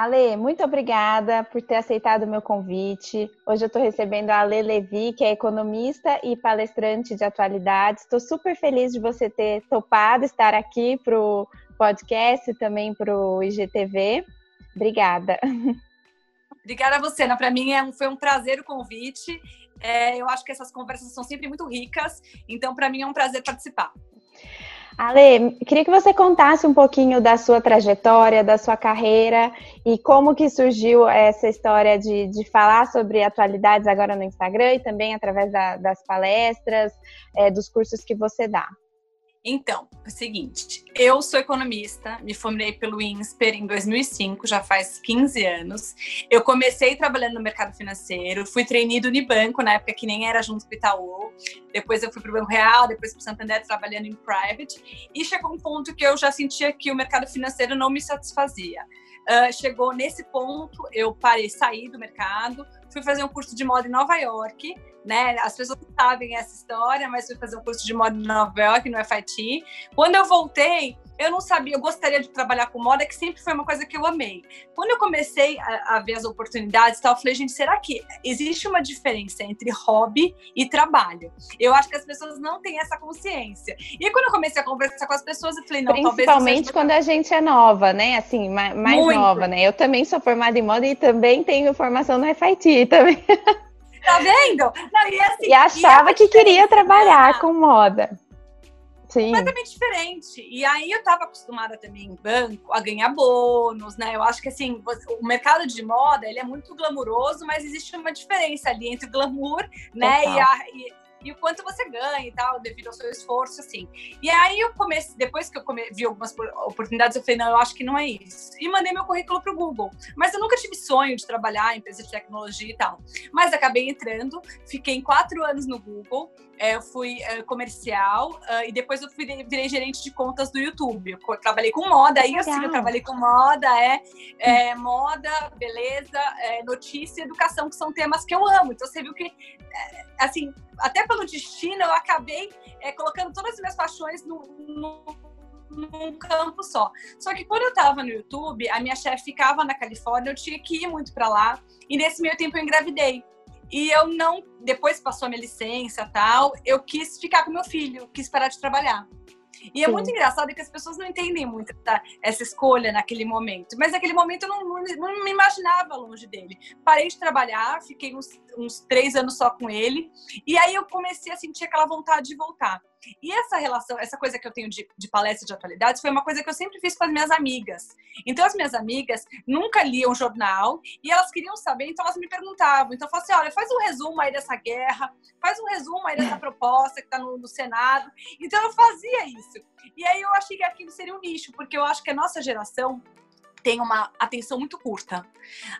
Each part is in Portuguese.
Ale, muito obrigada por ter aceitado o meu convite. Hoje eu estou recebendo a Ale Levi, que é economista e palestrante de atualidades. Estou super feliz de você ter topado estar aqui para o podcast e também para o IGTV. Obrigada. Obrigada a você, Ana. Para mim é um, foi um prazer o convite. É, eu acho que essas conversas são sempre muito ricas, então para mim é um prazer participar. Ale, queria que você contasse um pouquinho da sua trajetória, da sua carreira e como que surgiu essa história de, de falar sobre atualidades agora no Instagram e também através da, das palestras, é, dos cursos que você dá. Então, é o seguinte, eu sou economista, me formei pelo INSPER em 2005, já faz 15 anos. Eu comecei trabalhando no mercado financeiro, fui treinado no Unibanco, na época que nem era junto com o Itaú. Depois eu fui para o Banco Real, depois para o Santander, trabalhando em private. E chegou um ponto que eu já sentia que o mercado financeiro não me satisfazia. Uh, chegou nesse ponto, eu parei, saí do mercado, fui fazer um curso de moda em Nova York, né? As pessoas não sabem essa história, mas fui fazer um curso de moda em Nova York, no FIT. Quando eu voltei, eu não sabia, eu gostaria de trabalhar com moda, que sempre foi uma coisa que eu amei. Quando eu comecei a, a ver as oportunidades tal, eu falei, gente, será que existe uma diferença entre hobby e trabalho? Eu acho que as pessoas não têm essa consciência. E quando eu comecei a conversar com as pessoas, eu falei, não, Principalmente quando a gente é nova, né? Assim, mais, mais nova, né? Eu também sou formada em moda e também tenho formação no FIT também. Tá vendo? Não, e, assim, e achava e que queria trabalhar com moda. Sim. completamente diferente. E aí eu estava acostumada também em banco a ganhar bônus, né? Eu acho que assim, o mercado de moda ele é muito glamuroso, mas existe uma diferença ali entre o glamour, né? E, a, e, e, o quanto você ganha e tal, devido ao seu esforço, assim. E aí eu comecei, depois que eu come, vi algumas oportunidades, eu falei, não, eu acho que não é isso. E mandei meu currículo para o Google. Mas eu nunca tive sonho de trabalhar em empresa de tecnologia e tal. Mas acabei entrando, fiquei quatro anos no Google eu fui é, comercial uh, e depois eu fui, virei gerente de contas do YouTube. Eu trabalhei com moda, aí assim, eu trabalhei com moda, é, é moda, beleza, é, notícia e educação, que são temas que eu amo. Então você viu que, é, assim, até pelo destino, eu acabei é, colocando todas as minhas paixões no, no num campo só. Só que quando eu tava no YouTube, a minha chefe ficava na Califórnia, eu tinha que ir muito para lá, e nesse meio tempo eu engravidei. E eu não, depois passou a minha licença tal, eu quis ficar com meu filho, quis parar de trabalhar. E é Sim. muito engraçado que as pessoas não entendem muito tá, essa escolha naquele momento. Mas naquele momento eu não, não, não, me imaginava longe dele. Parei de trabalhar, fiquei uns, uns três anos só com ele. E aí eu comecei a sentir aquela vontade de voltar. E essa relação, essa coisa que eu tenho de, de palestra de atualidades foi uma coisa que eu sempre fiz com as minhas amigas. Então, as minhas amigas nunca liam jornal e elas queriam saber, então elas me perguntavam. Então, eu falei assim: olha, faz um resumo aí dessa guerra, faz um resumo aí dessa proposta que está no, no Senado. Então, eu fazia isso. E aí eu achei que aquilo seria um nicho, porque eu acho que a nossa geração tem uma atenção muito curta.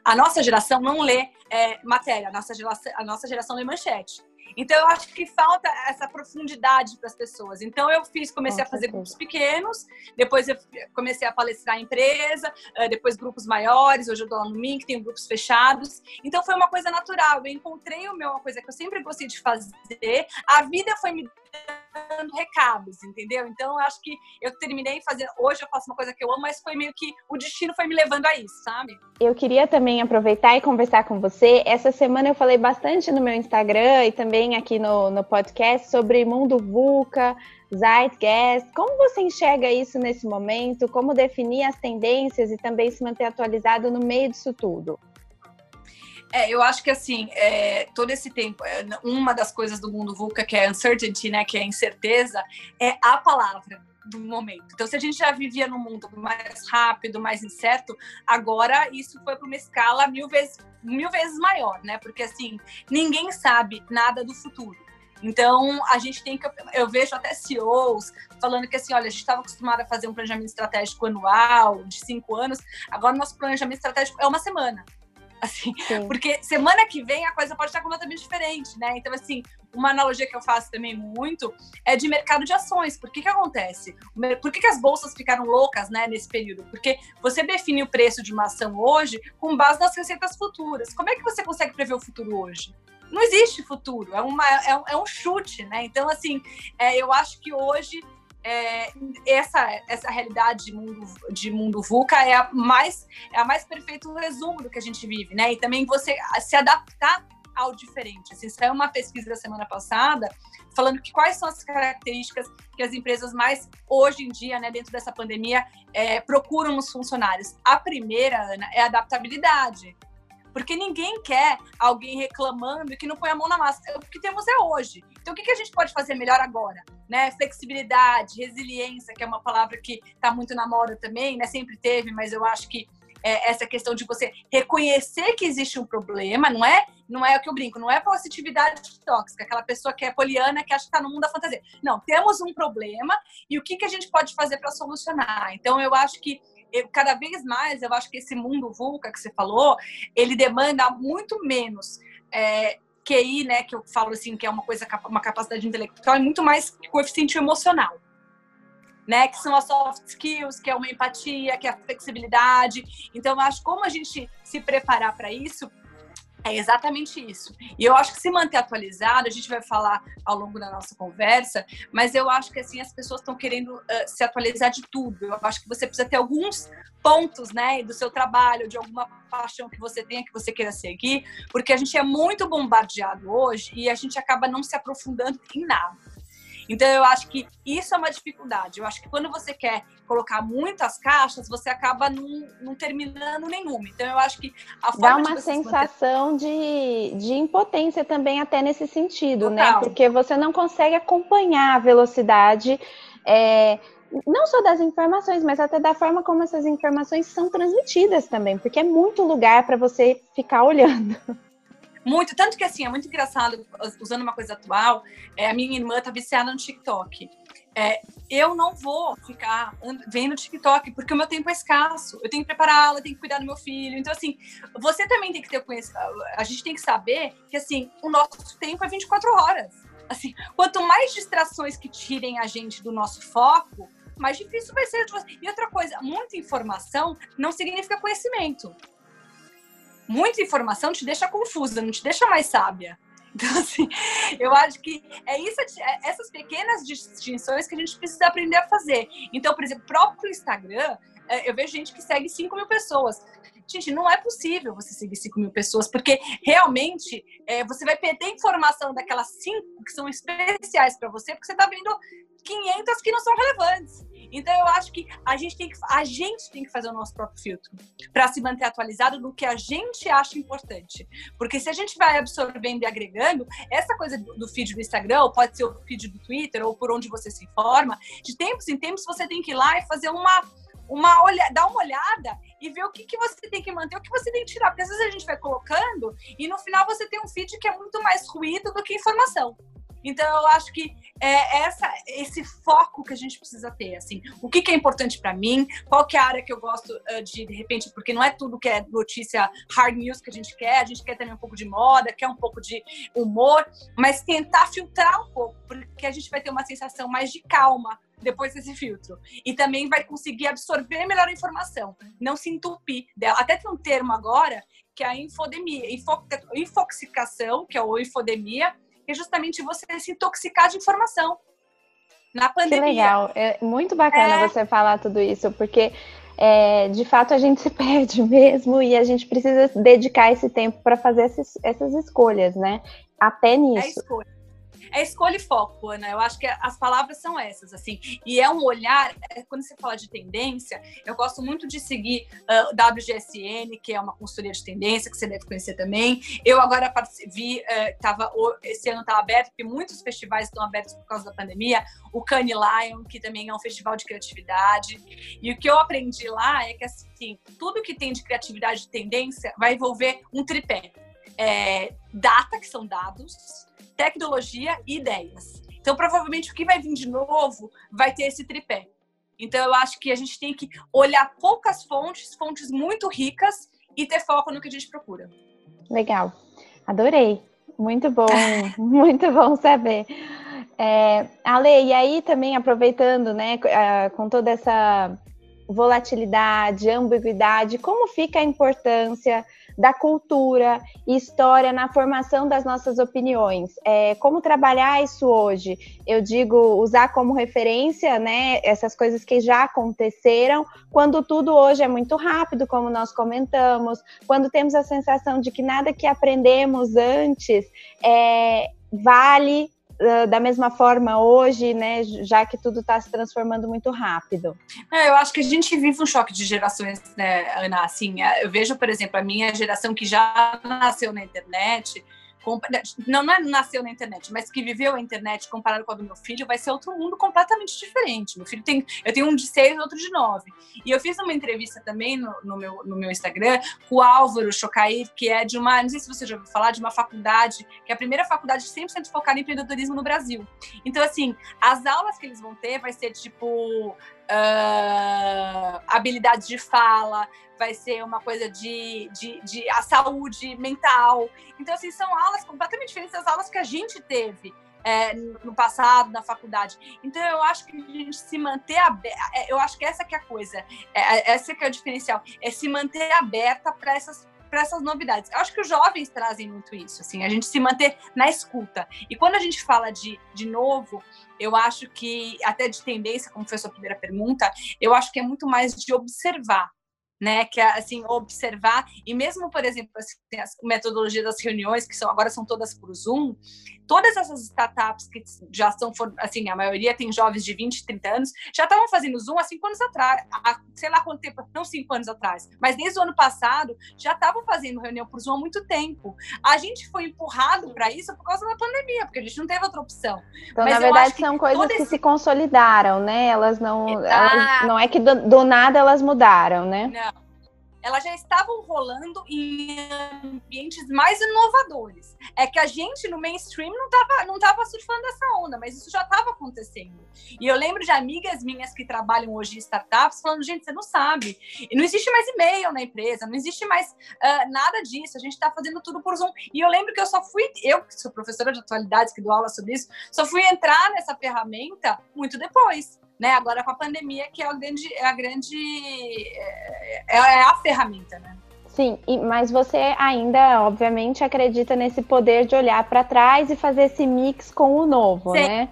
A nossa geração não lê é, matéria, a nossa, geração, a nossa geração lê manchete. Então eu acho que falta essa profundidade para as pessoas. Então eu fiz, comecei a fazer grupos pequenos, depois eu comecei a palestrar em empresa, eh, depois grupos maiores, hoje eu dou lá no Mink, tenho grupos fechados. Então foi uma coisa natural. Eu encontrei o meu, uma coisa que eu sempre gostei de fazer. A vida foi me dando recados, entendeu? Então acho que eu terminei fazendo. Hoje eu faço uma coisa que eu amo, mas foi meio que o destino foi me levando a isso, sabe? Eu queria também aproveitar e conversar com você. Essa semana eu falei bastante no meu Instagram e também aqui no, no podcast sobre mundo VUCA, Zeitgeist. Como você enxerga isso nesse momento? Como definir as tendências e também se manter atualizado no meio disso tudo? É, eu acho que assim, é, todo esse tempo, é, uma das coisas do mundo VUCA, que é uncertainty, né, que é incerteza, é a palavra do momento. Então, se a gente já vivia num mundo mais rápido, mais incerto, agora isso foi para uma escala mil vezes, mil vezes maior, né? Porque assim, ninguém sabe nada do futuro. Então, a gente tem que. Eu vejo até CEOs falando que assim, olha, a gente estava acostumado a fazer um planejamento estratégico anual, de cinco anos, agora nosso planejamento estratégico é uma semana assim, Sim. porque semana que vem a coisa pode estar completamente diferente, né? Então, assim, uma analogia que eu faço também muito é de mercado de ações. Por que que acontece? Por que que as bolsas ficaram loucas, né, nesse período? Porque você define o preço de uma ação hoje com base nas receitas futuras. Como é que você consegue prever o futuro hoje? Não existe futuro, é, uma, é, um, é um chute, né? Então, assim, é, eu acho que hoje é, essa, essa realidade de mundo, de mundo VUCA é a mais é a mais perfeito resumo do que a gente vive, né? E também você se adaptar ao diferente. Assim, saiu uma pesquisa da semana passada falando que quais são as características que as empresas mais hoje em dia, né, dentro dessa pandemia, é, procuram nos funcionários. A primeira, Ana, é adaptabilidade. Porque ninguém quer alguém reclamando que não põe a mão na massa. O que temos é hoje. Então, o que a gente pode fazer melhor agora? Né? Flexibilidade, resiliência, que é uma palavra que está muito na moda também, né? Sempre teve, mas eu acho que é, essa questão de você reconhecer que existe um problema, não é? Não é o que eu brinco, não é positividade tóxica, aquela pessoa que é poliana que acha que está no mundo da fantasia. Não, temos um problema e o que, que a gente pode fazer para solucionar? Então, eu acho que eu, cada vez mais, eu acho que esse mundo VUCA que você falou, ele demanda muito menos é, QI, né, que eu falo assim, que é uma coisa, uma capacidade intelectual, é muito mais coeficiente emocional. Né, que são as soft skills, que é uma empatia, que é a flexibilidade. Então, eu acho como a gente se preparar para isso é exatamente isso. E eu acho que se manter atualizado, a gente vai falar ao longo da nossa conversa, mas eu acho que assim as pessoas estão querendo uh, se atualizar de tudo. Eu acho que você precisa ter alguns pontos, né, do seu trabalho, de alguma paixão que você tenha, que você queira seguir, porque a gente é muito bombardeado hoje e a gente acaba não se aprofundando em nada. Então, eu acho que isso é uma dificuldade. Eu acho que quando você quer colocar muitas caixas, você acaba não, não terminando nenhuma. Então, eu acho que a forma Dá uma sensação manter... de, de impotência também, até nesse sentido, né? Total. né? Porque você não consegue acompanhar a velocidade. É, não só das informações, mas até da forma como essas informações são transmitidas também, porque é muito lugar para você ficar olhando. Muito, tanto que assim, é muito engraçado, usando uma coisa atual, é, a minha irmã tá viciada no TikTok. É, eu não vou ficar vendo TikTok, porque o meu tempo é escasso. Eu tenho que prepará-la, tenho que cuidar do meu filho. Então, assim, você também tem que ter conhecimento. A gente tem que saber que, assim, o nosso tempo é 24 horas. Assim, quanto mais distrações que tirem a gente do nosso foco, mais difícil vai ser. E outra coisa, muita informação não significa conhecimento muita informação te deixa confusa, não te deixa mais sábia. Então, assim, eu acho que é isso, é essas pequenas distinções que a gente precisa aprender a fazer. Então, por exemplo, próprio Instagram, é, eu vejo gente que segue 5 mil pessoas. Gente, não é possível você seguir 5 mil pessoas, porque realmente é, você vai perder informação daquelas 5 que são especiais para você, porque você está vendo 500 que não são relevantes. Então eu acho que a gente tem que, a gente tem que fazer o nosso próprio filtro para se manter atualizado no que a gente acha importante. Porque se a gente vai absorvendo e agregando, essa coisa do feed do Instagram, ou pode ser o feed do Twitter, ou por onde você se informa, de tempos em tempos você tem que ir lá e fazer uma uma olha, dar uma olhada e ver o que, que você tem que manter, o que você tem que tirar. Porque às vezes a gente vai colocando e no final você tem um feed que é muito mais ruído do que informação. Então eu acho que é essa, esse foco que a gente precisa ter, assim, o que, que é importante para mim, qual que é a área que eu gosto uh, de, de repente, porque não é tudo que é notícia hard news que a gente quer, a gente quer também um pouco de moda, quer um pouco de humor, mas tentar filtrar um pouco, porque a gente vai ter uma sensação mais de calma depois desse filtro. E também vai conseguir absorver melhor a informação, não se entupir dela. Até tem um termo agora que é a infodemia, info, infoxicação, que é o infodemia, é justamente você se intoxicar de informação. Na pandemia. Que legal, é muito bacana é... você falar tudo isso, porque é, de fato a gente se perde mesmo e a gente precisa dedicar esse tempo para fazer esses, essas escolhas, né? Até nisso. É escolha. É escolha e foco, Ana. Eu acho que as palavras são essas, assim. E é um olhar, é, quando você fala de tendência, eu gosto muito de seguir uh, ah, WGSN, que é uma consultoria de tendência, que você deve conhecer também. Eu agora vi, uh, tava, esse ano está aberto, porque muitos festivais estão abertos por causa da pandemia. O Cannes Lion, que também é um festival de criatividade. E o que eu aprendi lá é que, assim, tudo que tem de criatividade de tendência vai envolver um tripé. É, data, que são dados, tecnologia e ideias. Então, provavelmente, o que vai vir de novo vai ter esse tripé. Então, eu acho que a gente tem que olhar poucas fontes, fontes muito ricas, e ter foco no que a gente procura. Legal. Adorei. Muito bom, muito bom saber. É, Ale, e aí também aproveitando, né, com toda essa volatilidade, ambiguidade, como fica a importância da cultura e história na formação das nossas opiniões. É, como trabalhar isso hoje? Eu digo usar como referência, né, essas coisas que já aconteceram, quando tudo hoje é muito rápido, como nós comentamos, quando temos a sensação de que nada que aprendemos antes é, vale da mesma forma hoje, né, já que tudo está se transformando muito rápido? É, eu acho que a gente vive um choque de gerações, né, Ana? Assim, eu vejo, por exemplo, a minha geração que já nasceu na internet, não, não é nasceu na internet, mas que viveu a internet comparado com a do meu filho, vai ser outro mundo completamente diferente. Meu filho tem, eu tenho um de seis, outro de nove. E eu fiz uma entrevista também no, no meu, no meu Instagram com o Álvaro Chocair, que é de uma, não sei se você já ouviu falar, de uma faculdade, que é a primeira faculdade 100% focada em empreendedorismo no Brasil. Então, assim, as aulas que eles vão ter vai ser tipo uh, habilidades de fala, vai ser uma coisa de, de, de, a saúde mental. Então, assim, são aulas completamente diferentes das aulas que a gente teve. É, no passado, na faculdade. Então, eu acho que a gente se manter aberta, é, eu acho que essa que é a coisa, é, é, essa que é o diferencial, é se manter aberta para essas para essas novidades. Eu acho que os jovens trazem muito isso, assim, a gente se manter na escuta. E quando a gente fala de, de novo, eu acho que, até de tendência, como foi a sua primeira pergunta, eu acho que é muito mais de observar né? Que é assim observar e mesmo, por exemplo, assim, as metodologias das reuniões que são agora são todas por Zoom, todas essas startups que já são assim, a maioria tem jovens de 20, 30 anos, já estavam fazendo Zoom há cinco anos atrás, há, sei lá quanto tempo, não cinco anos atrás, mas desde o ano passado já estavam fazendo reunião por Zoom há muito tempo. A gente foi empurrado para isso por causa da pandemia, porque a gente não teve outra opção. Então, mas na verdade, são coisas que esse... se consolidaram, né? Elas não, elas, não é que do, do nada elas mudaram, né? Não elas já estavam rolando em ambientes mais inovadores. É que a gente no mainstream não estava não tava surfando essa onda, mas isso já estava acontecendo. E eu lembro de amigas minhas que trabalham hoje em startups falando: gente, você não sabe, e não existe mais e-mail na empresa, não existe mais uh, nada disso, a gente está fazendo tudo por Zoom. E eu lembro que eu só fui, eu que sou professora de atualidades, que dou aula sobre isso, só fui entrar nessa ferramenta muito depois né? Agora com a pandemia, que é a grande, é a grande é, é, é a ferramenta, né? Sim, e, mas você ainda, obviamente, acredita nesse poder de olhar para trás e fazer esse mix com o novo, Sim. né?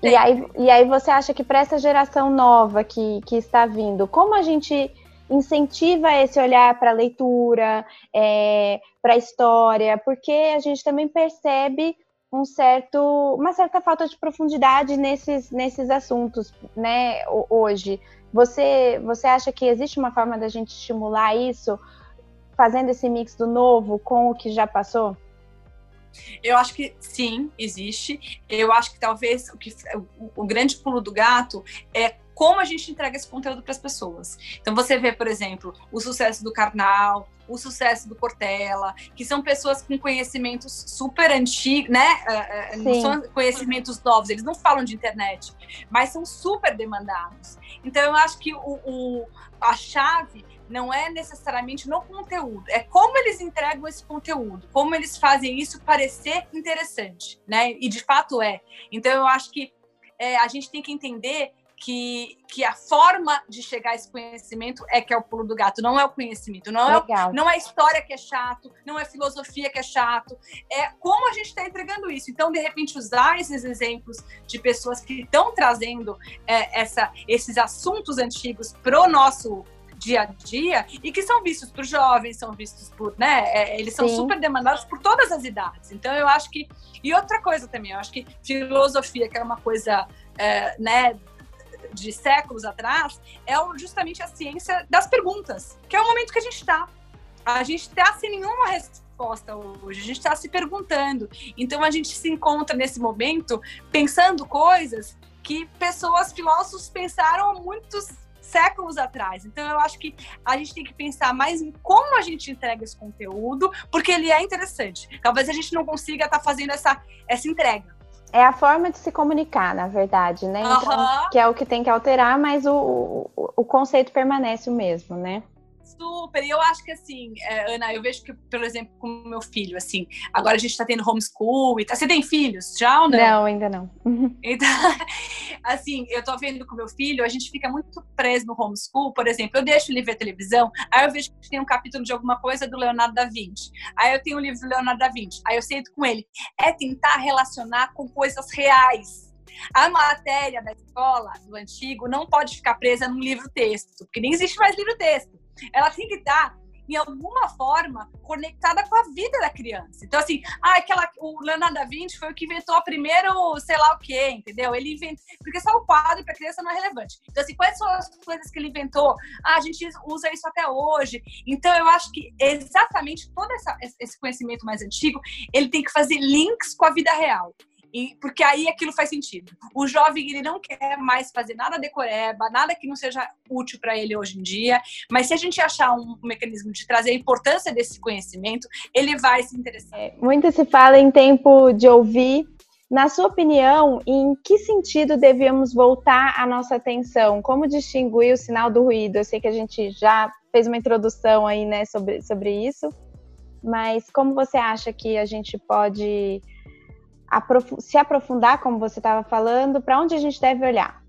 Sim. E aí, e aí você acha que para essa geração nova que, que está vindo, como a gente incentiva esse olhar para a leitura, é, para a história, porque a gente também percebe um certo, uma certa falta de profundidade nesses, nesses assuntos, né, hoje. Você, você acha que existe uma forma da gente estimular isso, fazendo esse mix do novo com o que já passou? Eu acho que sim, existe. Eu acho que talvez o, que, o, o grande pulo do gato é como a gente entrega esse conteúdo para as pessoas. Então você vê, por exemplo, o sucesso do Karnal, o sucesso do Cortella, que são pessoas com conhecimentos super antigos, né? Uh, uh, não são conhecimentos novos, eles não falam de internet, mas são super demandados. Então eu acho que o, o a chave não é necessariamente no conteúdo, é como eles entregam esse conteúdo, como eles fazem isso parecer interessante, né? E de fato é. Então eu acho que é, a gente tem que entender que, que a forma de chegar a esse conhecimento é que é o pulo do gato, não é o conhecimento, não é, não é a história que é chato, não é filosofia que é chato, é como a gente está entregando isso. Então, de repente, usar esses exemplos de pessoas que estão trazendo é, essa, esses assuntos antigos para o nosso dia a dia e que são vistos por jovens, são vistos por, né? É, eles são Sim. super demandados por todas as idades. Então eu acho que e outra coisa também, eu acho que filosofia, que é uma coisa, é, né? De séculos atrás é justamente a ciência das perguntas, que é o momento que a gente está. A gente está sem nenhuma resposta hoje, a gente está se perguntando. Então a gente se encontra nesse momento pensando coisas que pessoas, filósofos pensaram há muitos séculos atrás. Então eu acho que a gente tem que pensar mais em como a gente entrega esse conteúdo, porque ele é interessante. Talvez a gente não consiga estar tá fazendo essa, essa entrega. É a forma de se comunicar, na verdade, né? Então, que é o que tem que alterar, mas o, o, o conceito permanece o mesmo, né? Super. E eu acho que, assim, é, Ana, eu vejo que, por exemplo, com o meu filho, assim, agora a gente tá tendo homeschool e tá. Você tem filhos já ou não? Não, ainda não. Então, assim, eu tô vendo com o meu filho, a gente fica muito preso no homeschool, por exemplo, eu deixo ele ver televisão, aí eu vejo que tem um capítulo de alguma coisa do Leonardo da Vinci. Aí eu tenho um livro do Leonardo da Vinci. Aí eu sento com ele. É tentar relacionar com coisas reais. A matéria da escola, do antigo, não pode ficar presa num livro-texto, porque nem existe mais livro-texto ela tem que estar em alguma forma conectada com a vida da criança. Então, assim, ah, aquela, o Leonardo da Vinci foi o que inventou a primeiro, sei lá o quê, entendeu? Ele inventou, porque só o quadro para criança não é relevante. Então, assim, quais são as coisas que ele inventou? Ah, a gente usa isso até hoje. Então, eu acho que exatamente todo essa, esse conhecimento mais antigo, ele tem que fazer links com a vida real. E, porque aí aquilo faz sentido. O jovem ele não quer mais fazer nada decoreba, nada que não seja útil para ele hoje em dia, mas se a gente achar um mecanismo de trazer a importância desse conhecimento, ele vai se interessar. É, muito se fala em tempo de ouvir. Na sua opinião, em que sentido devíamos voltar a nossa atenção? Como distinguir o sinal do ruído? Eu sei que a gente já fez uma introdução aí, né, sobre, sobre isso, mas como você acha que a gente pode se aprofundar, como você estava falando, para onde a gente deve olhar?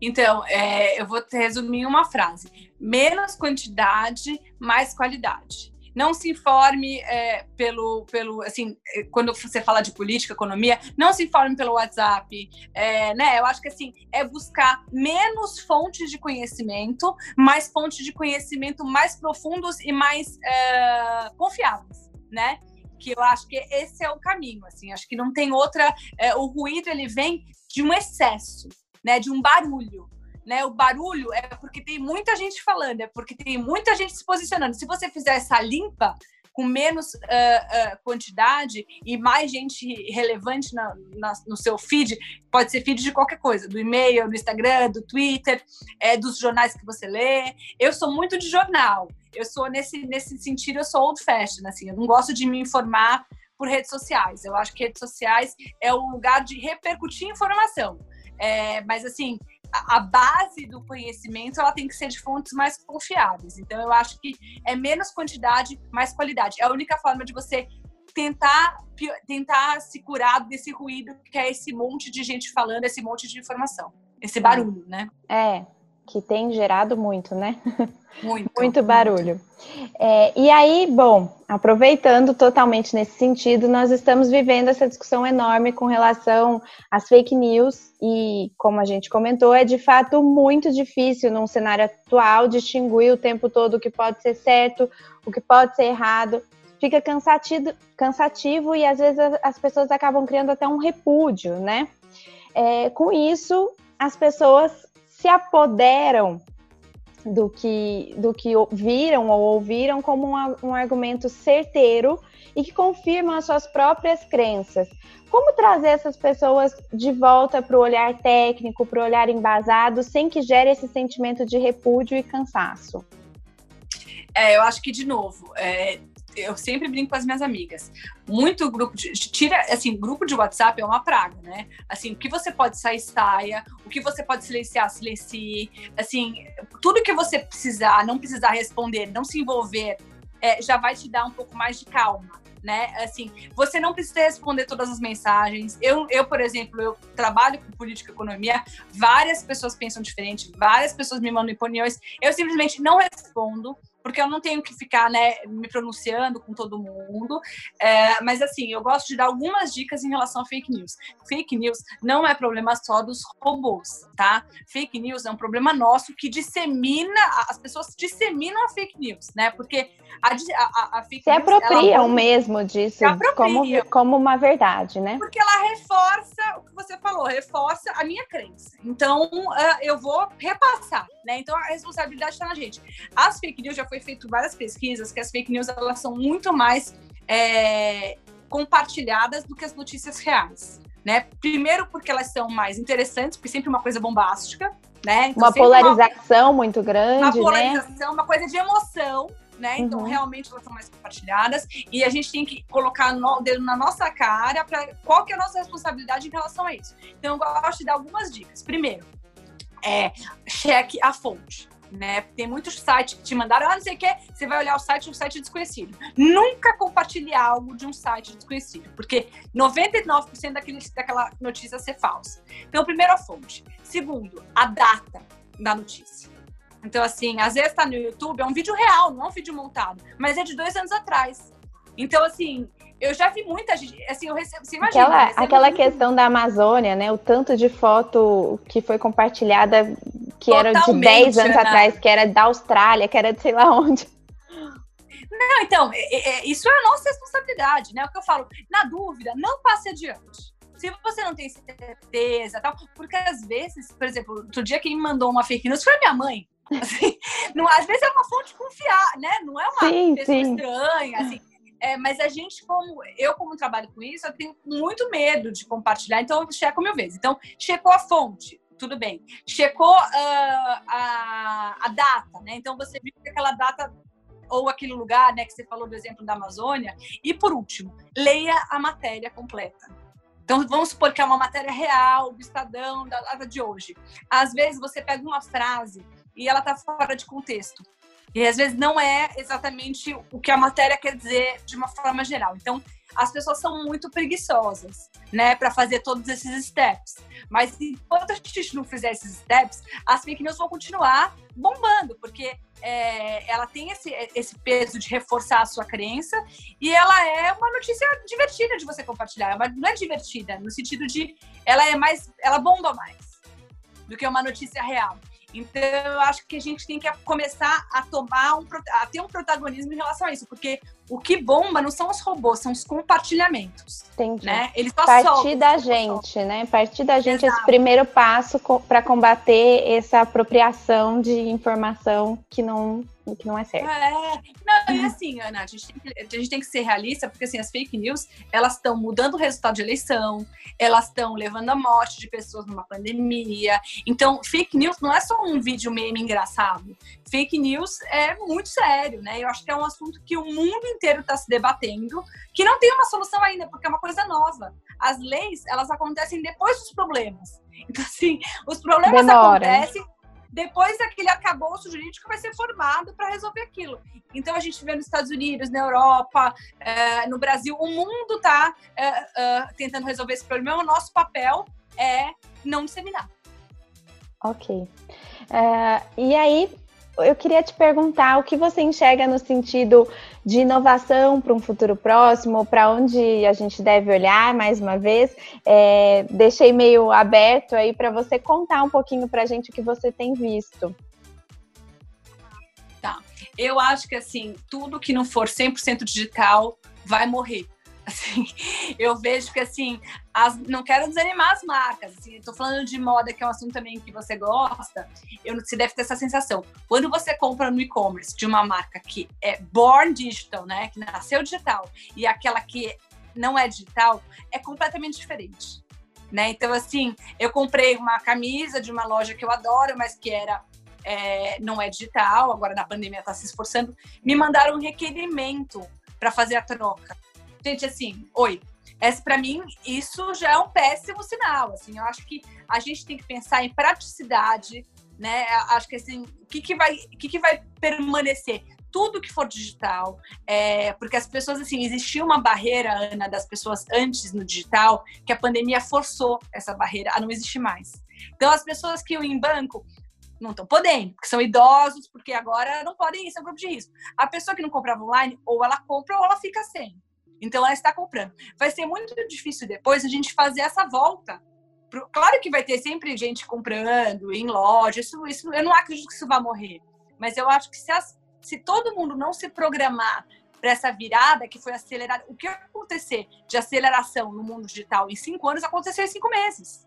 Então, é, eu vou resumir uma frase: menos quantidade, mais qualidade. Não se informe é, pelo, pelo, assim, é, quando você fala de política, economia, não se informe pelo WhatsApp, é, né? Eu acho que assim é buscar menos fontes de conhecimento, mais fontes de conhecimento mais profundos e mais é, confiáveis, né? Que eu acho que esse é o caminho, assim, acho que não tem outra, é, o ruído ele vem de um excesso, né, de um barulho, né, o barulho é porque tem muita gente falando, é porque tem muita gente se posicionando, se você fizer essa limpa, com menos uh, uh, quantidade e mais gente relevante na, na, no seu feed, pode ser feed de qualquer coisa, do e-mail, do Instagram, do Twitter, é, dos jornais que você lê. Eu sou muito de jornal. Eu sou nesse, nesse sentido, eu sou old fashioned, assim, eu não gosto de me informar por redes sociais. Eu acho que redes sociais é o lugar de repercutir informação. É, mas assim, a base do conhecimento ela tem que ser de fontes mais confiáveis. Então, eu acho que é menos quantidade, mais qualidade. É a única forma de você tentar, tentar se curar desse ruído que é esse monte de gente falando, esse monte de informação, esse barulho, né? É, que tem gerado muito, né? Muito. muito barulho. É, e aí, bom, aproveitando totalmente nesse sentido, nós estamos vivendo essa discussão enorme com relação às fake news e, como a gente comentou, é de fato muito difícil num cenário atual distinguir o tempo todo o que pode ser certo, o que pode ser errado. Fica cansativo, cansativo e às vezes as pessoas acabam criando até um repúdio, né? É, com isso, as pessoas se apoderam do que, do que viram ou ouviram como um, um argumento certeiro e que confirmam as suas próprias crenças. Como trazer essas pessoas de volta para o olhar técnico, para o olhar embasado, sem que gere esse sentimento de repúdio e cansaço? É, eu acho que, de novo, é, eu sempre brinco com as minhas amigas. Muito grupo de. Tira, assim, grupo de WhatsApp é uma praga, né? Assim, o que você pode sair, saia. O que você pode silenciar, silencie. Assim, tudo que você precisar, não precisar responder, não se envolver, é, já vai te dar um pouco mais de calma. Né? Assim, você não precisa responder todas as mensagens. Eu, eu, por exemplo, eu trabalho com política e economia, várias pessoas pensam diferente, várias pessoas me mandam opiniões. Eu simplesmente não respondo, porque eu não tenho que ficar né, me pronunciando com todo mundo. É, mas assim, eu gosto de dar algumas dicas em relação a fake news. Fake news não é problema só dos robôs, tá? Fake news é um problema nosso que dissemina, as pessoas disseminam a fake news, né? Porque a, a, a fake Se news. Se apropriam mesmo disso como, como uma verdade, né? Porque ela reforça você falou, reforça a minha crença. Então, uh, eu vou repassar, né? Então, a responsabilidade está na gente. As fake news já foi foi feito várias pesquisas que as fake news elas são muito mais é, compartilhadas do que as notícias reais. Né? Primeiro porque elas são mais interessantes, porque sempre uma coisa bombástica, né? Então, uma polarização uma, muito grande, uma né? polarização, né? uma coisa de emoção, né? Então uhum. realmente elas são mais compartilhadas e a gente tem que colocar o dedo na nossa cara para qual que é a nossa responsabilidade em relação a isso. Então eu gosto de dar algumas dicas. Primeiro, é cheque a fonte né? Tem muitos sites que te mandaram, ah, não sei o que, você vai olhar o site, um site desconhecido. Nunca compartilhe algo de um site desconhecido, porque 99% daquele, daquela notícia ser falsa. Então, primeiro a fonte. Segundo, a data da notícia. Então, assim, às vezes tá no YouTube, é um vídeo real, não é um vídeo montado, mas é de dois anos atrás. Então, assim, eu já vi muita gente, assim, eu recebo, você imagina. Aquela, aquela muito... questão da Amazônia, né? O tanto de foto que foi compartilhada, que Totalmente, era de 10 anos atrás, que era da Austrália, que era de sei lá onde. Não, então, é, é, isso é a nossa responsabilidade, né? O que eu falo, na dúvida, não passe adiante. Se você não tem certeza, tal, porque às vezes, por exemplo, outro dia quem me mandou uma fake news foi minha mãe. Assim, não, às vezes é uma fonte confiar, né? Não é uma sim, pessoa sim. estranha, assim. É, mas a gente, como eu, como trabalho com isso, eu tenho muito medo de compartilhar, então eu checo mil vezes. Então, checou a fonte, tudo bem. Checou uh, a, a data, né? Então você viu que aquela data ou aquele lugar, né, que você falou do exemplo da Amazônia. E por último, leia a matéria completa. Então, vamos supor que é uma matéria real, do Estadão, da data de hoje. Às vezes, você pega uma frase e ela está fora de contexto. E às vezes não é exatamente o que a matéria quer dizer de uma forma geral. Então, as pessoas são muito preguiçosas, né, para fazer todos esses steps. Mas enquanto a gente não fizer esses steps, as fake news vão continuar bombando, porque é, ela tem esse, esse peso de reforçar a sua crença e ela é uma notícia divertida de você compartilhar. Mas não é divertida no sentido de ela é mais, ela bomba mais do que uma notícia real. Então, eu acho que a gente tem que começar a tomar um, a ter um protagonismo em relação a isso, porque o que bomba não são os robôs, são os compartilhamentos. Entendi. Né? Eles só Partir soltam, da gente, né? Partir da gente Exato. esse primeiro passo para combater essa apropriação de informação que não que não é certo. É, não, e assim, Ana, a gente, tem que, a gente tem que ser realista, porque assim, as fake news, elas estão mudando o resultado de eleição, elas estão levando a morte de pessoas numa pandemia. Então, fake news não é só um vídeo meme engraçado. Fake news é muito sério, né? Eu acho que é um assunto que o mundo inteiro está se debatendo, que não tem uma solução ainda, porque é uma coisa nova. As leis, elas acontecem depois dos problemas. Então, assim, os problemas Demora. acontecem depois aquele arcabouço jurídico vai ser formado para resolver aquilo. Então a gente vê nos Estados Unidos, na Europa, é, no Brasil, o mundo está é, é, tentando resolver esse problema. O nosso papel é não disseminar. Ok. E aí, eu queria te perguntar o que você enxerga no sentido de inovação para um futuro próximo, para onde a gente deve olhar mais uma vez. É, deixei meio aberto aí para você contar um pouquinho para a gente o que você tem visto. Tá. Eu acho que assim, tudo que não for 100% digital vai morrer. Assim, eu vejo que assim, as, não quero desanimar as marcas. Assim, Estou falando de moda, que é um assunto também que você gosta. Eu, você deve ter essa sensação. Quando você compra no e-commerce de uma marca que é born digital, né, que nasceu digital, e aquela que não é digital, é completamente diferente. Né? Então, assim, eu comprei uma camisa de uma loja que eu adoro, mas que era é, não é digital, agora na pandemia está se esforçando. Me mandaram um requerimento para fazer a troca. Gente, assim, oi. Essa, para mim, isso já é um péssimo sinal. Assim, eu acho que a gente tem que pensar em praticidade, né? Acho que assim, o que, que vai, o que, que vai permanecer? Tudo que for digital, é, porque as pessoas, assim, existia uma barreira, Ana, das pessoas antes no digital, que a pandemia forçou essa barreira a não existir mais. Então, as pessoas que iam em banco, não estão podendo, porque são idosos, porque agora não podem ir, são grupo de risco. A pessoa que não comprava online, ou ela compra ou ela fica sem. Então ela está comprando. Vai ser muito difícil depois a gente fazer essa volta. Claro que vai ter sempre gente comprando em loja, isso, isso, eu não acredito que isso vai morrer. Mas eu acho que se, as, se todo mundo não se programar para essa virada que foi acelerada, o que acontecer de aceleração no mundo digital em cinco anos aconteceu em cinco meses.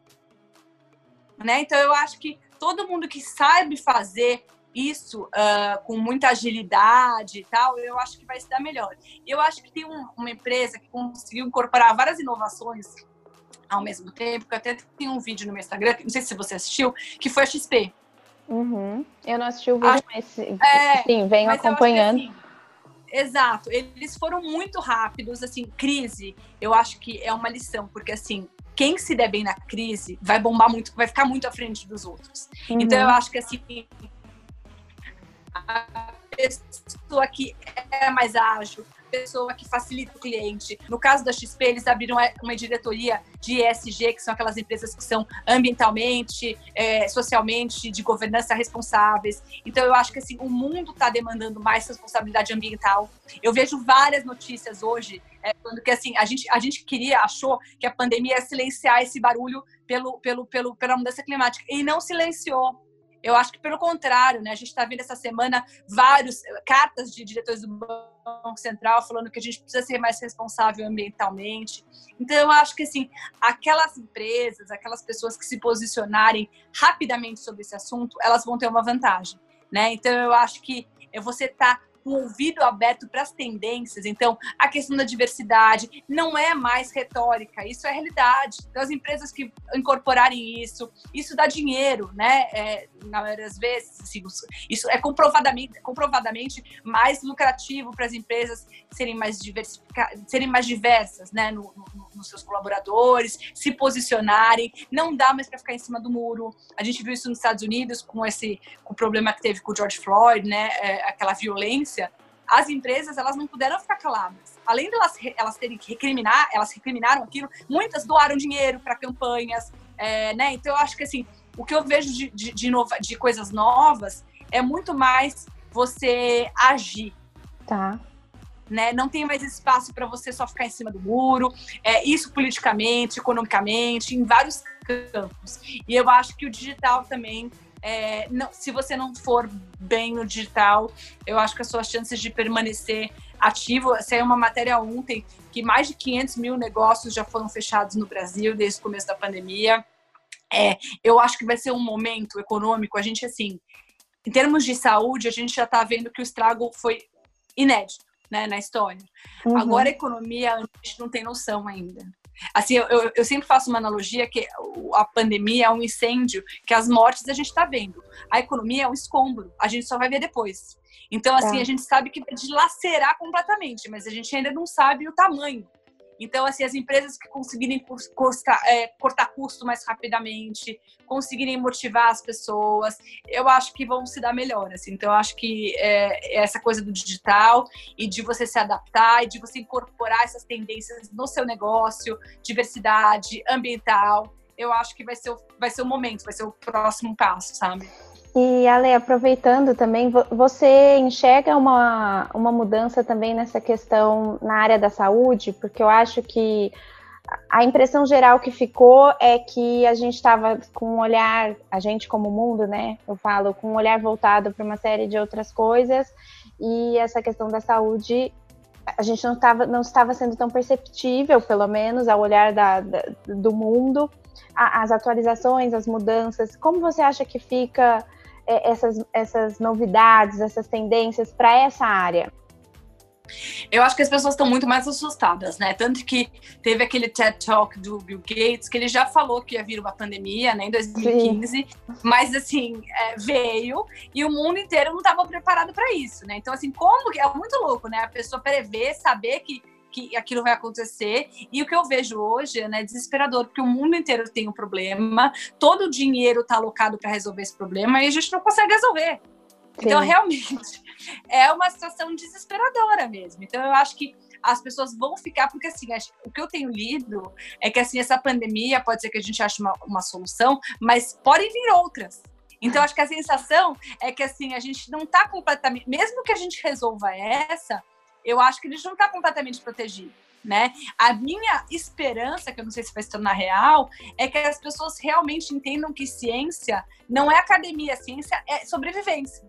Né? Então eu acho que todo mundo que sabe fazer isso uh, com muita agilidade e tal, eu acho que vai se dar melhor. Eu acho que tem um, uma empresa que conseguiu incorporar várias inovações ao mesmo tempo, que até tem um vídeo no meu Instagram, não sei se você assistiu, que foi a XP. Uhum. Eu não assisti o vídeo, acho, mas é, sim, venho acompanhando. Eu assim, exato, eles foram muito rápidos, assim, crise, eu acho que é uma lição, porque assim, quem se der bem na crise vai bombar muito, vai ficar muito à frente dos outros. Uhum. Então eu acho que assim a pessoa que é mais ágil, pessoa que facilita o cliente. No caso da XP, eles abriram uma diretoria de ESG, que são aquelas empresas que são ambientalmente, é, socialmente, de governança responsáveis. Então, eu acho que assim, o mundo está demandando mais responsabilidade ambiental. Eu vejo várias notícias hoje é, falando que assim, a gente, a gente queria, achou que a pandemia ia silenciar esse barulho pelo, pelo, pelo, pela mudança climática. E não silenciou eu acho que pelo contrário, né? A gente está vendo essa semana vários cartas de diretores do Banco Central falando que a gente precisa ser mais responsável ambientalmente. Então eu acho que assim, aquelas empresas, aquelas pessoas que se posicionarem rapidamente sobre esse assunto, elas vão ter uma vantagem, né? Então eu acho que você está ouvido aberto para as tendências. Então, a questão da diversidade não é mais retórica, isso é realidade. Então, as empresas que incorporarem isso, isso dá dinheiro, né? É, na maioria das vezes, assim, isso é comprovadamente, comprovadamente mais lucrativo para as empresas serem mais serem mais diversas, né? No, no, nos seus colaboradores, se posicionarem. Não dá mais para ficar em cima do muro. A gente viu isso nos Estados Unidos com esse com o problema que teve com o George Floyd, né? É, aquela violência as empresas elas não puderam ficar caladas. Além de elas, elas terem que recriminar, elas recriminaram aquilo, muitas doaram dinheiro para campanhas, é, né? Então eu acho que assim, o que eu vejo de, de, de, nova, de coisas novas é muito mais você agir. Tá. Né? Não tem mais espaço para você só ficar em cima do muro. É, isso politicamente, economicamente, em vários campos. E eu acho que o digital também é, não, se você não for bem no digital, eu acho que as suas chances de permanecer ativo. Saiu uma matéria ontem que mais de 500 mil negócios já foram fechados no Brasil desde o começo da pandemia. É, eu acho que vai ser um momento econômico. A gente, assim, em termos de saúde, a gente já está vendo que o estrago foi inédito né, na história. Uhum. Agora, a economia, a gente não tem noção ainda. Assim, eu, eu sempre faço uma analogia que a pandemia é um incêndio, que as mortes a gente está vendo. A economia é um escombro, a gente só vai ver depois. Então, assim, é. a gente sabe que vai dilacerar completamente, mas a gente ainda não sabe o tamanho. Então, assim, as empresas que conseguirem cortar, é, cortar custo mais rapidamente, conseguirem motivar as pessoas, eu acho que vão se dar melhor. Assim. Então, eu acho que é, essa coisa do digital e de você se adaptar e de você incorporar essas tendências no seu negócio, diversidade ambiental, eu acho que vai ser, o, vai ser o momento, vai ser o próximo passo, sabe? E, Ale, aproveitando também, você enxerga uma, uma mudança também nessa questão na área da saúde? Porque eu acho que a impressão geral que ficou é que a gente estava com um olhar, a gente como mundo, né? Eu falo, com um olhar voltado para uma série de outras coisas, e essa questão da saúde a gente não estava não estava sendo tão perceptível, pelo menos, ao olhar da, da do mundo, as atualizações, as mudanças. Como você acha que fica essas, essas novidades, essas tendências para essa área? Eu acho que as pessoas estão muito mais assustadas, né? Tanto que teve aquele TED Talk do Bill Gates, que ele já falou que ia vir uma pandemia, né, em 2015, Sim. mas assim, é, veio e o mundo inteiro não estava preparado para isso, né? Então, assim, como que é muito louco, né? A pessoa prever, saber que que aquilo vai acontecer. E o que eu vejo hoje né, é desesperador, porque o mundo inteiro tem um problema, todo o dinheiro está alocado para resolver esse problema e a gente não consegue resolver. Sim. Então, realmente, é uma situação desesperadora mesmo. Então, eu acho que as pessoas vão ficar, porque assim, o que eu tenho lido é que assim, essa pandemia pode ser que a gente ache uma, uma solução, mas podem vir outras. Então, acho que a sensação é que, assim, a gente não está completamente... Mesmo que a gente resolva essa, eu acho que gente não está completamente protegido. Né? A minha esperança, que eu não sei se vai se tornar real, é que as pessoas realmente entendam que ciência não é academia, ciência é sobrevivência.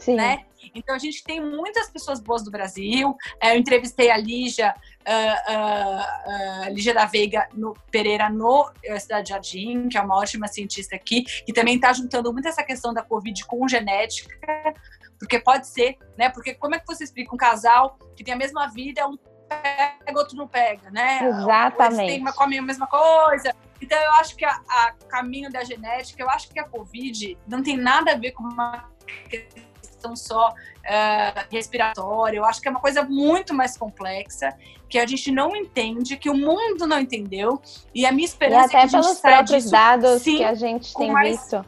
Sim. Né? Então a gente tem muitas pessoas boas do Brasil. É, eu entrevistei a Lígia, uh, uh, uh, Lígia da Veiga no, Pereira no Cidade Jardim, que é uma ótima cientista aqui, que também está juntando muito essa questão da Covid com genética, porque pode ser, né? Porque como é que você explica um casal que tem a mesma vida, um pega, outro não pega, né? Exatamente. Eles comem a mesma coisa. Então, eu acho que a, a caminho da genética, eu acho que a Covid não tem nada a ver com uma questão só uh, respiratória. Eu acho que é uma coisa muito mais complexa, que a gente não entende, que o mundo não entendeu. E a minha esperança e até é que a gente pelos próprios disso, dados sim, que a gente tem mais... visto.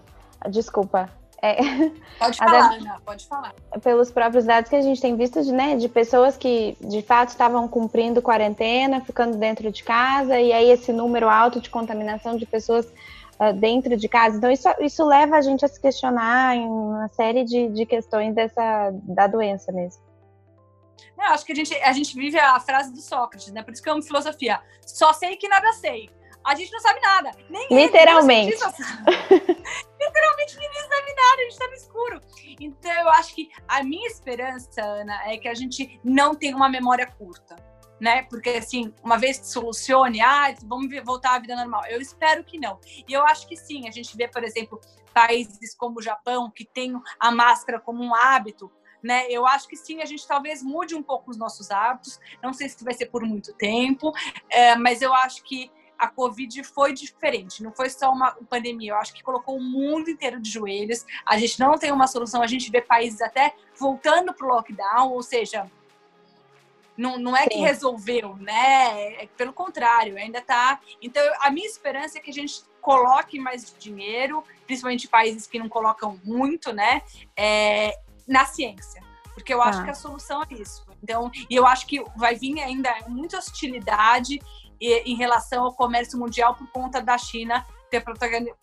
Desculpa. É, pode falar, Ana, pode falar. Pelos próprios dados que a gente tem visto de, né, de pessoas que de fato estavam cumprindo quarentena, ficando dentro de casa, e aí esse número alto de contaminação de pessoas uh, dentro de casa. Então, isso, isso leva a gente a se questionar em uma série de, de questões dessa, da doença mesmo. Eu acho que a gente, a gente vive a frase do Sócrates, né? Por isso que eu amo filosofia. Só sei que nada sei a gente não sabe nada. Nem Literalmente. Literalmente ninguém sabe nada, a gente tá no escuro. Então eu acho que a minha esperança, Ana, é que a gente não tenha uma memória curta. Né? Porque assim, uma vez que solucione, ah, vamos voltar à vida normal. Eu espero que não. E eu acho que sim, a gente vê, por exemplo, países como o Japão, que tem a máscara como um hábito, né? Eu acho que sim, a gente talvez mude um pouco os nossos hábitos. Não sei se vai ser por muito tempo, é, mas eu acho que a Covid foi diferente, não foi só uma pandemia. Eu acho que colocou o mundo inteiro de joelhos. A gente não tem uma solução, a gente vê países até voltando para o lockdown, ou seja, não, não é Sim. que resolveu, né? É, pelo contrário, ainda está. Então, a minha esperança é que a gente coloque mais dinheiro, principalmente países que não colocam muito, né? É, na ciência. Porque eu acho ah. que a solução é isso. Então, e eu acho que vai vir ainda muita hostilidade em relação ao comércio mundial por conta da China ter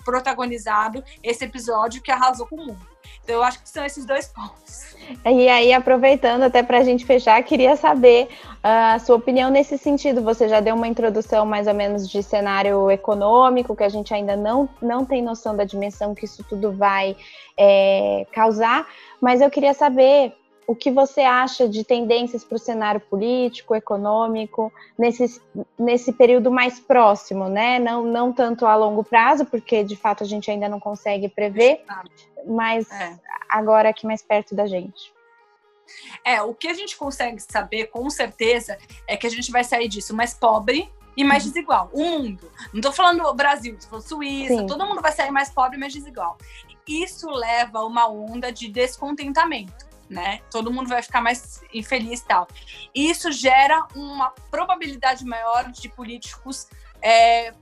protagonizado esse episódio que arrasou com o mundo. Então, eu acho que são esses dois pontos. E aí, aproveitando até para a gente fechar, queria saber uh, a sua opinião nesse sentido. Você já deu uma introdução mais ou menos de cenário econômico, que a gente ainda não, não tem noção da dimensão que isso tudo vai é, causar, mas eu queria saber o que você acha de tendências para o cenário político, econômico, nesse, nesse período mais próximo, né? Não, não tanto a longo prazo, porque de fato a gente ainda não consegue prever, mas é. agora aqui mais perto da gente. É, o que a gente consegue saber com certeza é que a gente vai sair disso mais pobre e mais uhum. desigual. O mundo. Não estou falando o Brasil, estou falando Suíça, Sim. todo mundo vai sair mais pobre e mais desigual. Isso leva a uma onda de descontentamento né? Todo mundo vai ficar mais infeliz e tal. E isso gera uma probabilidade maior de políticos é, é,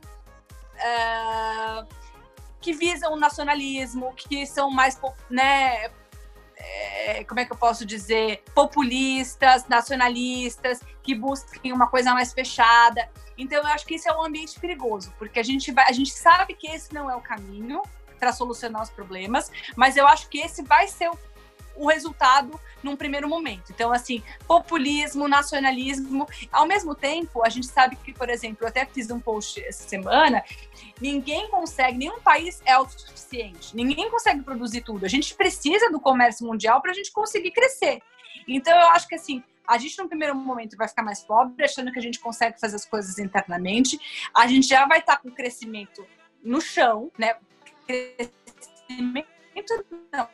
que visam o nacionalismo, que são mais, né? É, como é que eu posso dizer? Populistas, nacionalistas, que busquem uma coisa mais fechada. Então, eu acho que isso é um ambiente perigoso, porque a gente, vai, a gente sabe que esse não é o caminho para solucionar os problemas, mas eu acho que esse vai ser o o resultado num primeiro momento. Então, assim, populismo, nacionalismo. Ao mesmo tempo, a gente sabe que, por exemplo, eu até fiz um post essa semana, ninguém consegue, nenhum país é autossuficiente, ninguém consegue produzir tudo. A gente precisa do comércio mundial para a gente conseguir crescer. Então, eu acho que, assim, a gente, no primeiro momento, vai ficar mais pobre, achando que a gente consegue fazer as coisas internamente. A gente já vai estar com crescimento no chão, né? Crescimento não,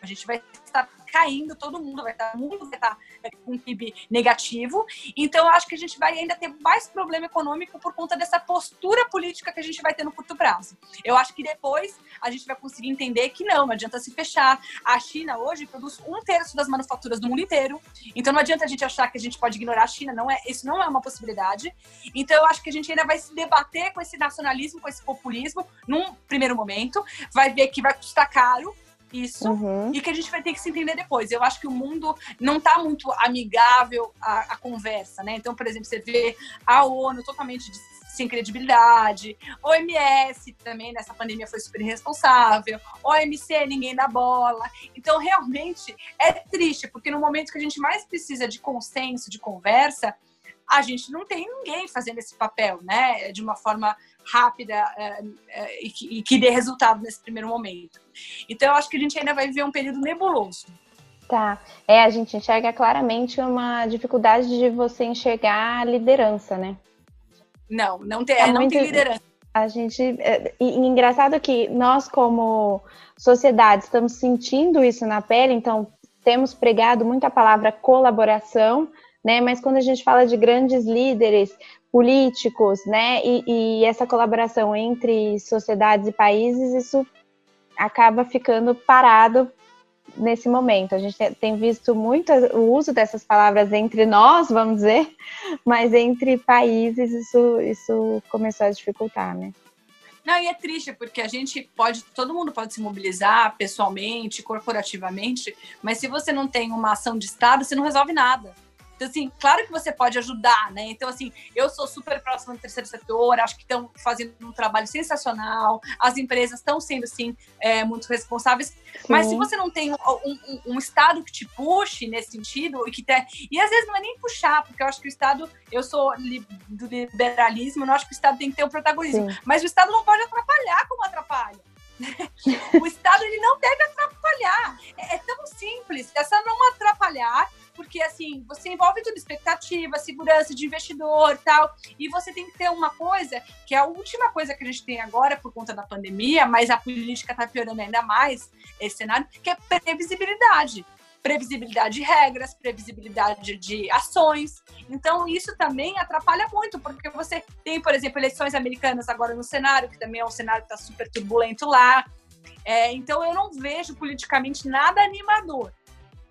a gente vai estar caindo, todo mundo vai estar, o mundo vai estar é, com PIB negativo. Então, eu acho que a gente vai ainda ter mais problema econômico por conta dessa postura política que a gente vai ter no curto prazo. Eu acho que depois a gente vai conseguir entender que não, não adianta se fechar. A China hoje produz um terço das manufaturas do mundo inteiro. Então, não adianta a gente achar que a gente pode ignorar a China. Não é, isso não é uma possibilidade. Então, eu acho que a gente ainda vai se debater com esse nacionalismo, com esse populismo, num primeiro momento. Vai ver que vai custar caro isso uhum. e que a gente vai ter que se entender depois. Eu acho que o mundo não está muito amigável à, à, conversa, né? Então, por exemplo, você vê a ONU totalmente sem credibilidade, OMS também nessa pandemia foi super irresponsável, OMC ninguém dá bola. Então, realmente é triste, porque no momento que a gente mais precisa de consenso, de conversa, a gente não tem ninguém fazendo esse papel, né? De uma forma rápida é, é, e, que, e, que, dê resultado nesse primeiro momento. Então, eu acho que a gente ainda vai viver um período nebuloso. Tá. É, a gente enxerga claramente uma dificuldade de você enxergar liderança, né? Não, não tem, é, não muito, tem liderança. A gente. É, e, e engraçado que nós, como sociedade, estamos sentindo isso na pele, então temos pregado muito a palavra colaboração, né? Mas quando a gente fala de grandes líderes políticos, né? E, e, essa colaboração entre sociedades e países, isso acaba ficando parado nesse momento. A gente tem visto muito o uso dessas palavras entre nós, vamos dizer, mas entre países isso, isso começou a dificultar, né? Não, e é triste, porque a gente pode, todo mundo pode se mobilizar pessoalmente, corporativamente, mas se você não tem uma ação de Estado, você não resolve nada. Então, assim, claro que você pode ajudar, né? Então, assim, eu sou super próxima do terceiro setor, acho que estão fazendo um trabalho sensacional, as empresas estão sendo, sim, é, muito responsáveis, sim. mas se você não tem um, um, um, Estado que te puxe nesse sentido, e que tem, e às vezes não é nem puxar, porque eu acho que o Estado, eu sou li, do liberalismo, eu não acho que o Estado tem que ter o protagonismo, sim. mas o Estado não pode atrapalhar como atrapalha. o Estado ele não deve atrapalhar. É, é, tão simples. É só não atrapalhar porque assim, você envolve tudo, expectativa, segurança de investidor tal. E você tem que ter uma coisa, que é a última coisa que a gente tem agora por conta da pandemia, mas a política está piorando ainda mais esse cenário, que é previsibilidade. Previsibilidade de regras, previsibilidade de ações. Então, isso também atrapalha muito, porque você tem, por exemplo, eleições americanas agora no cenário, que também é um cenário que está super turbulento lá. É, então, eu não vejo politicamente nada animador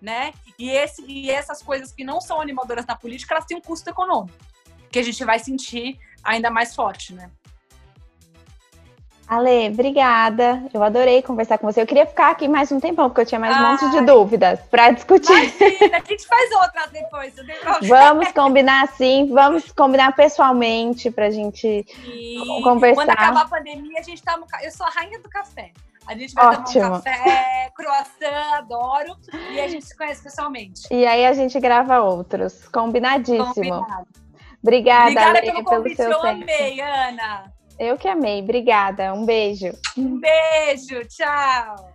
né? E, esse, e essas coisas que não são animadoras na política, elas têm um custo econômico, que a gente vai sentir ainda mais forte, né? Ale, obrigada. Eu adorei conversar com você. Eu queria ficar aqui mais um tempão, porque eu tinha mais um monte de dúvidas para discutir. Imagina, a gente faz outras depois. Vamos combinar sim, vamos combinar pessoalmente para a gente e conversar. Quando acabar a pandemia, a gente tá no. Eu sou a rainha do café. A gente vai Ótimo. tomar um café, croissant, adoro. E a gente se conhece pessoalmente. E aí a gente grava outros. Combinadíssimo. Combinado. Obrigada, Obrigada pelo, convite, pelo seu eu tempo. amei, Ana. Eu que amei. Obrigada. Um beijo. Um beijo. Tchau.